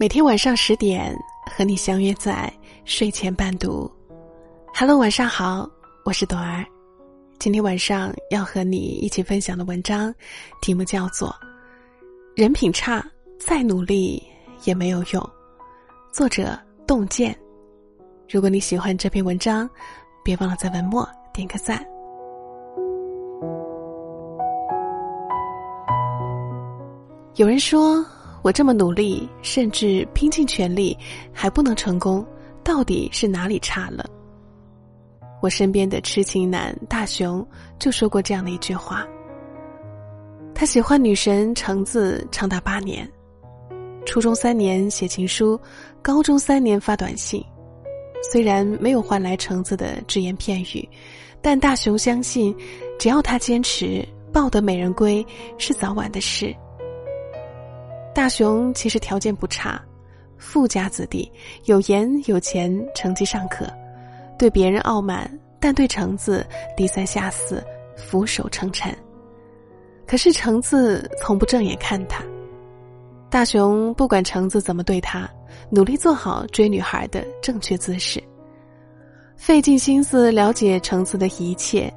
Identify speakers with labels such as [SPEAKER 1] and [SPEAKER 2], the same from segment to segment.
[SPEAKER 1] 每天晚上十点和你相约在睡前伴读。Hello，晚上好，我是朵儿。今天晚上要和你一起分享的文章，题目叫做《人品差再努力也没有用》，作者洞见。如果你喜欢这篇文章，别忘了在文末点个赞。有人说。我这么努力，甚至拼尽全力，还不能成功，到底是哪里差了？我身边的痴情男大雄就说过这样的一句话。他喜欢女神橙子长达八年，初中三年写情书，高中三年发短信，虽然没有换来橙子的只言片语，但大雄相信，只要他坚持，抱得美人归是早晚的事。大雄其实条件不差，富家子弟，有颜有钱，成绩尚可。对别人傲慢，但对橙子低三下四，俯首称臣。可是橙子从不正眼看他。大雄不管橙子怎么对他，努力做好追女孩的正确姿势，费尽心思了解橙子的一切。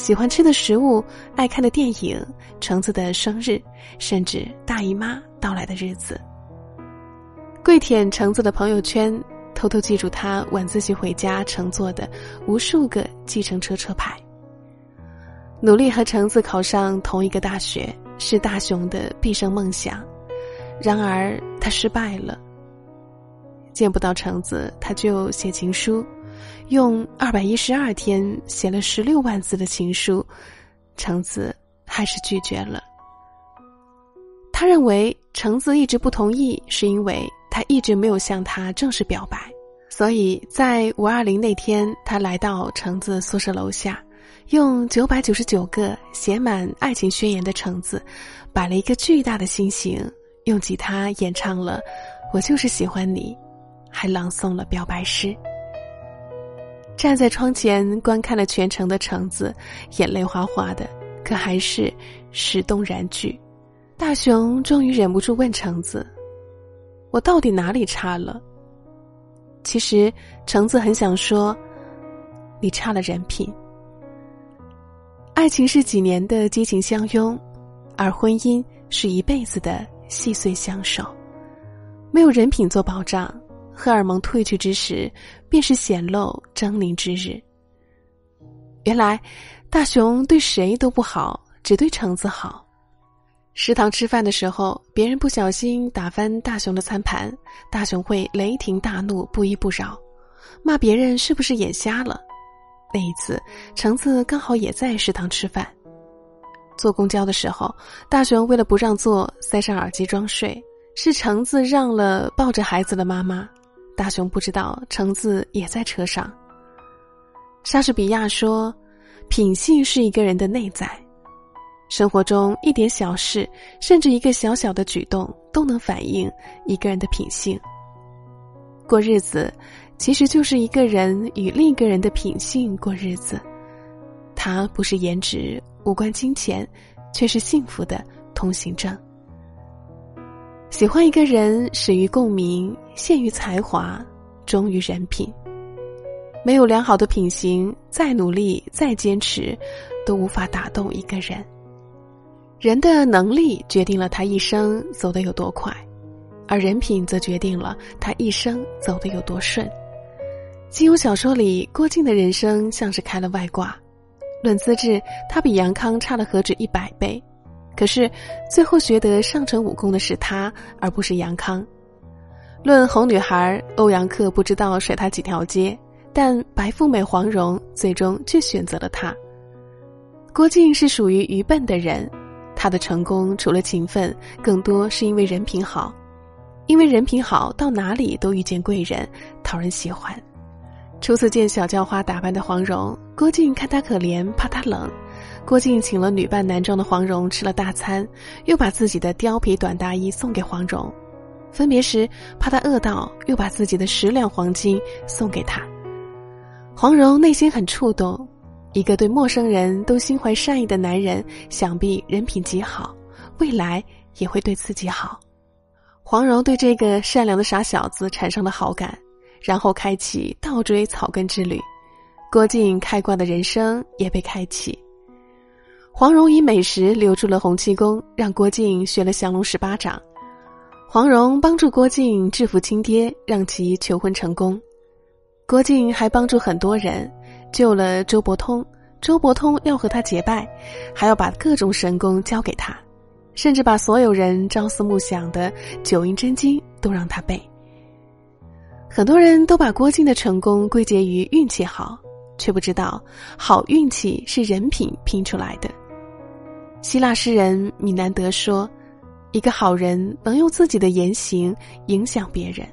[SPEAKER 1] 喜欢吃的食物，爱看的电影，橙子的生日，甚至大姨妈到来的日子，跪舔橙子的朋友圈，偷偷记住他晚自习回家乘坐的无数个计程车车牌。努力和橙子考上同一个大学是大雄的毕生梦想，然而他失败了。见不到橙子，他就写情书。用二百一十二天写了十六万字的情书，橙子还是拒绝了。他认为橙子一直不同意，是因为他一直没有向他正式表白。所以在五二零那天，他来到橙子宿舍楼下，用九百九十九个写满爱情宣言的橙子，摆了一个巨大的心形，用吉他演唱了《我就是喜欢你》，还朗诵了表白诗。站在窗前观看了全程的橙子，眼泪哗哗的，可还是始动然拒。大雄终于忍不住问橙子：“我到底哪里差了？”其实橙子很想说：“你差了人品。”爱情是几年的激情相拥，而婚姻是一辈子的细碎相守。没有人品做保障。荷尔蒙褪去之时，便是显露狰狞之日。原来，大雄对谁都不好，只对橙子好。食堂吃饭的时候，别人不小心打翻大雄的餐盘，大雄会雷霆大怒，不依不饶，骂别人是不是眼瞎了。那一次，橙子刚好也在食堂吃饭。坐公交的时候，大雄为了不让座，塞上耳机装睡，是橙子让了抱着孩子的妈妈。大雄不知道橙子也在车上。莎士比亚说：“品性是一个人的内在，生活中一点小事，甚至一个小小的举动，都能反映一个人的品性。过日子，其实就是一个人与另一个人的品性过日子。它不是颜值，无关金钱，却是幸福的通行证。”喜欢一个人，始于共鸣，陷于才华，忠于人品。没有良好的品行，再努力再坚持，都无法打动一个人。人的能力决定了他一生走得有多快，而人品则决定了他一生走得有多顺。金庸小说里，郭靖的人生像是开了外挂。论资质，他比杨康差了何止一百倍。可是，最后学得上乘武功的是他，而不是杨康。论红女孩，欧阳克不知道甩他几条街，但白富美黄蓉最终却选择了他。郭靖是属于愚笨的人，他的成功除了勤奋，更多是因为人品好。因为人品好，到哪里都遇见贵人，讨人喜欢。初次见小叫花打扮的黄蓉，郭靖看她可怜，怕她冷。郭靖请了女扮男装的黄蓉吃了大餐，又把自己的貂皮短大衣送给黄蓉。分别时，怕她饿到，又把自己的十两黄金送给她。黄蓉内心很触动，一个对陌生人都心怀善意的男人，想必人品极好，未来也会对自己好。黄蓉对这个善良的傻小子产生了好感，然后开启倒追草根之旅。郭靖开挂的人生也被开启。黄蓉以美食留住了洪七公，让郭靖学了降龙十八掌。黄蓉帮助郭靖制服亲爹，让其求婚成功。郭靖还帮助很多人，救了周伯通。周伯通要和他结拜，还要把各种神功交给他，甚至把所有人朝思暮想的九阴真经都让他背。很多人都把郭靖的成功归结于运气好。却不知道，好运气是人品拼出来的。希腊诗人米南德说：“一个好人能用自己的言行影响别人。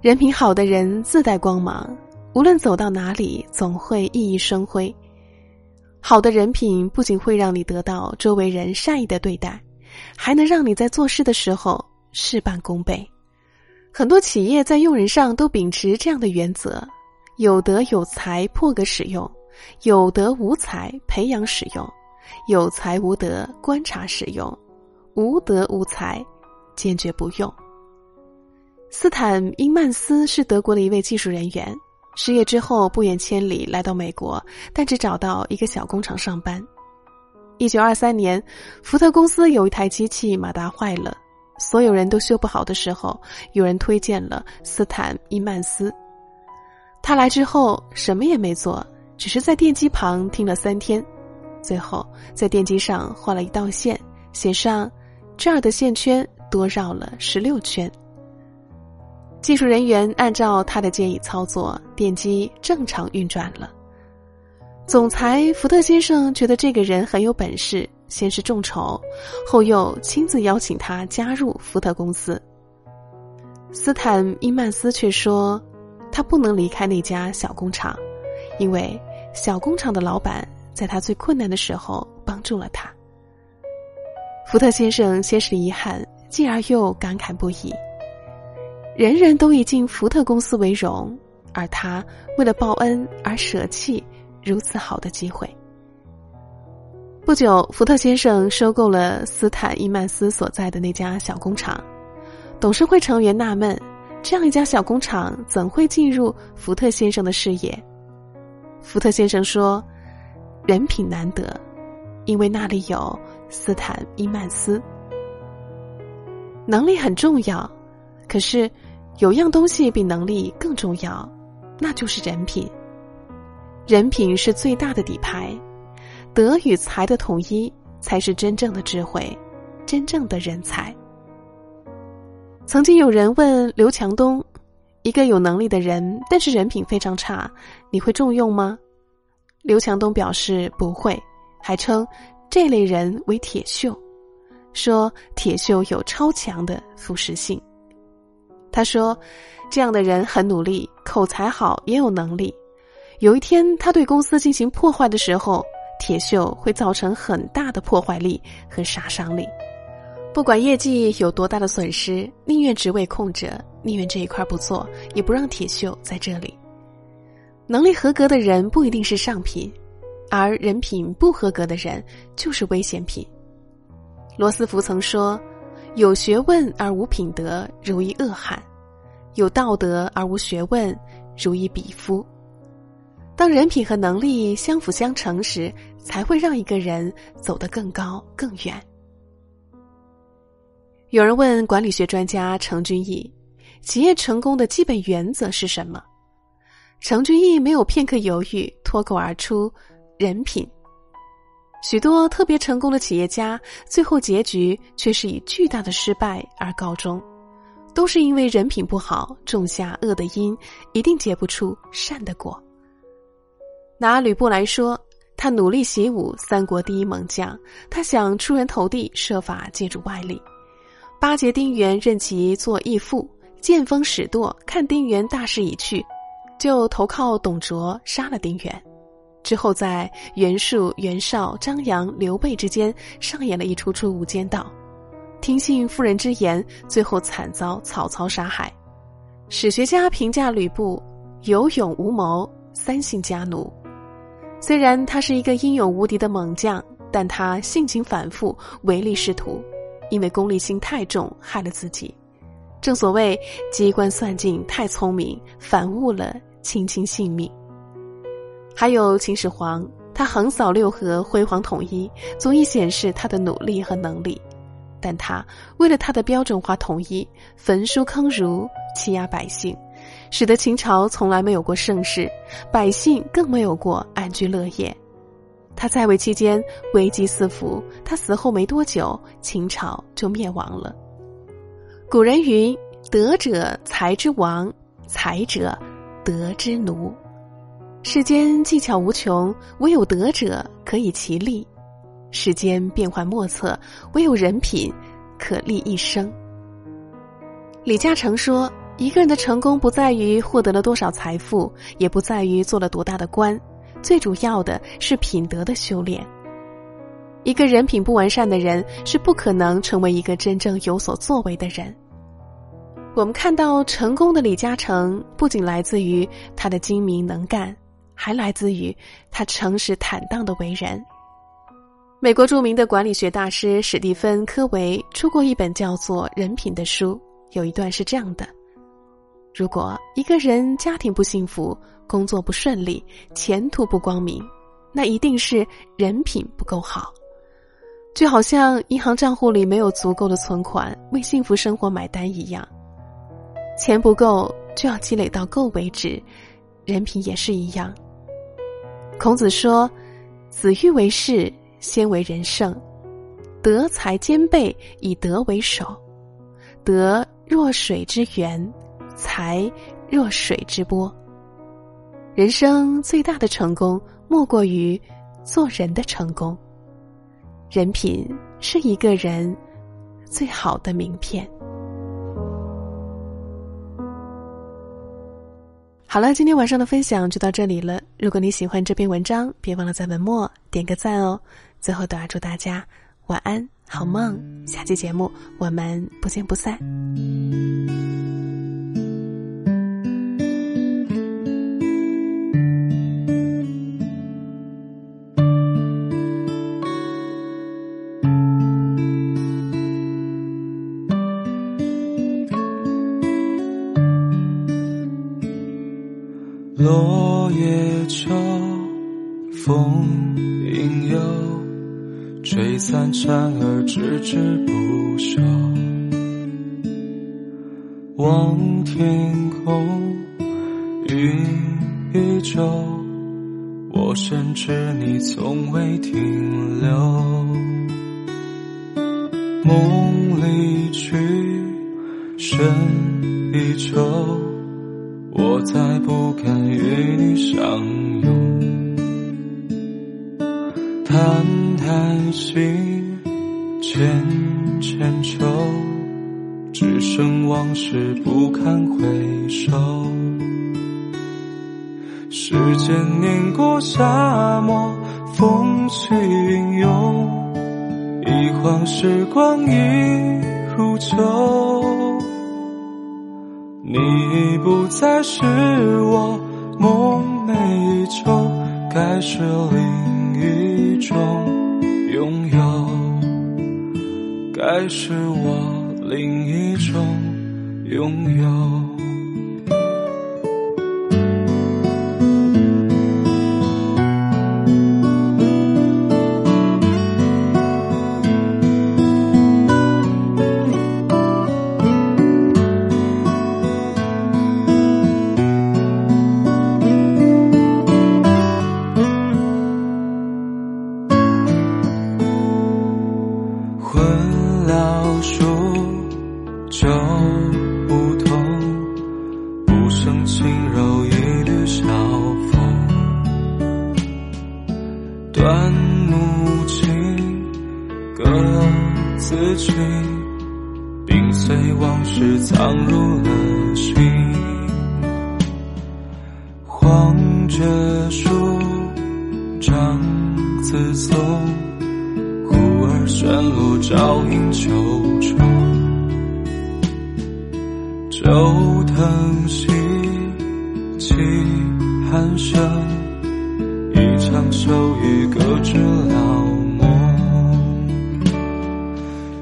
[SPEAKER 1] 人品好的人自带光芒，无论走到哪里，总会熠熠生辉。好的人品不仅会让你得到周围人善意的对待，还能让你在做事的时候事半功倍。很多企业在用人上都秉持这样的原则。”有德有才破格使用，有德无才培养使用，有才无德观察使用，无德无才坚决不用。斯坦因曼斯是德国的一位技术人员，失业之后不远千里来到美国，但只找到一个小工厂上班。一九二三年，福特公司有一台机器马达坏了，所有人都修不好的时候，有人推荐了斯坦因曼斯。他来之后什么也没做，只是在电机旁听了三天，最后在电机上画了一道线，写上这儿的线圈多绕了十六圈。技术人员按照他的建议操作，电机正常运转了。总裁福特先生觉得这个人很有本事，先是众筹，后又亲自邀请他加入福特公司。斯坦伊曼斯却说。他不能离开那家小工厂，因为小工厂的老板在他最困难的时候帮助了他。福特先生先是遗憾，继而又感慨不已。人人都以进福特公司为荣，而他为了报恩而舍弃如此好的机会。不久，福特先生收购了斯坦伊曼斯所在的那家小工厂，董事会成员纳闷。这样一家小工厂怎会进入福特先生的视野？福特先生说：“人品难得，因为那里有斯坦伊曼斯。能力很重要，可是有样东西比能力更重要，那就是人品。人品是最大的底牌，德与才的统一才是真正的智慧，真正的人才。”曾经有人问刘强东：“一个有能力的人，但是人品非常差，你会重用吗？”刘强东表示不会，还称这类人为“铁锈”，说铁锈有超强的腐蚀性。他说：“这样的人很努力，口才好，也有能力。有一天他对公司进行破坏的时候，铁锈会造成很大的破坏力和杀伤力。”不管业绩有多大的损失，宁愿职位空着，宁愿这一块不做，也不让铁锈在这里。能力合格的人不一定是上品，而人品不合格的人就是危险品。罗斯福曾说：“有学问而无品德，如一恶汉；有道德而无学问，如一鄙夫。”当人品和能力相辅相成时，才会让一个人走得更高更远。有人问管理学专家程君毅：“企业成功的基本原则是什么？”程俊毅没有片刻犹豫，脱口而出：“人品。”许多特别成功的企业家，最后结局却是以巨大的失败而告终，都是因为人品不好，种下恶的因，一定结不出善的果。拿吕布来说，他努力习武，三国第一猛将，他想出人头地，设法借助外力。巴结丁原，任其做义父，见风使舵，看丁原大势已去，就投靠董卓，杀了丁原。之后在袁术、袁绍、张扬、刘备之间上演了一出出无间道，听信妇人之言，最后惨遭曹操杀害。史学家评价吕布有勇无谋，三姓家奴。虽然他是一个英勇无敌的猛将，但他性情反复，唯利是图。因为功利心太重害了自己。正所谓机关算尽太聪明，反误了卿卿性命。还有秦始皇，他横扫六合，辉煌统一，足以显示他的努力和能力。但他为了他的标准化统一，焚书坑儒，欺压百姓，使得秦朝从来没有过盛世，百姓更没有过安居乐业。他在位期间危机四伏，他死后没多久，秦朝就灭亡了。古人云：“德者才之王，才者德之奴。”世间技巧无穷，唯有德者可以其利。世间变幻莫测，唯有人品可立一生。李嘉诚说：“一个人的成功不在于获得了多少财富，也不在于做了多大的官，最主要的是品德的修炼。一个人品不完善的人，是不可能成为一个真正有所作为的人。”我们看到成功的李嘉诚，不仅来自于他的精明能干，还来自于他诚实坦荡的为人。美国著名的管理学大师史蒂芬·科维出过一本叫做《人品》的书，有一段是这样的：如果一个人家庭不幸福、工作不顺利、前途不光明，那一定是人品不够好。就好像银行账户里没有足够的存款为幸福生活买单一样，钱不够就要积累到够为止，人品也是一样。孔子说：“子欲为士。”先为人圣，德才兼备，以德为首。德若水之源，才若水之波。人生最大的成功，莫过于做人的成功。人品是一个人最好的名片。好了，今天晚上的分享就到这里了。如果你喜欢这篇文章，别忘了在文末点个赞哦。最后，都要祝大家晚安，好梦。下期节目我们不见不散。
[SPEAKER 2] 风影幽。吹散蝉儿，枝枝不休。望天空，云依旧。我深知你从未停留。梦离去，深依旧。我再不敢与你相拥。叹。叹息，浅浅愁，只剩往事不堪回首。时间碾过沙漠，风起云涌，一晃时光已如旧。你已不再是我梦寐以求，该是另一种。拥有，该是我另一种拥有。说。旧藤兮，泣寒声，一场秋雨，搁置了梦。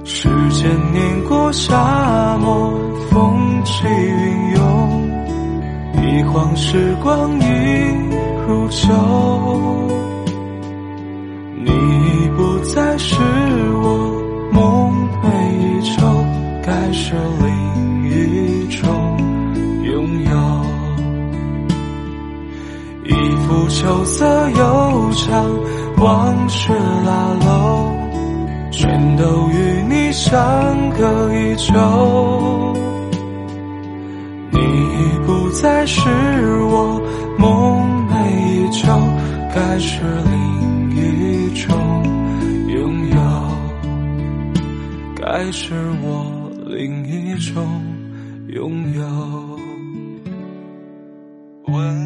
[SPEAKER 2] 时间。碾过沙漠，风起云涌，一晃时光已如旧。秋色悠长，往事拉拢。全都与你相隔已久，你已不再是我梦寐以求，该是另一种拥有，该是我另一种拥有。闻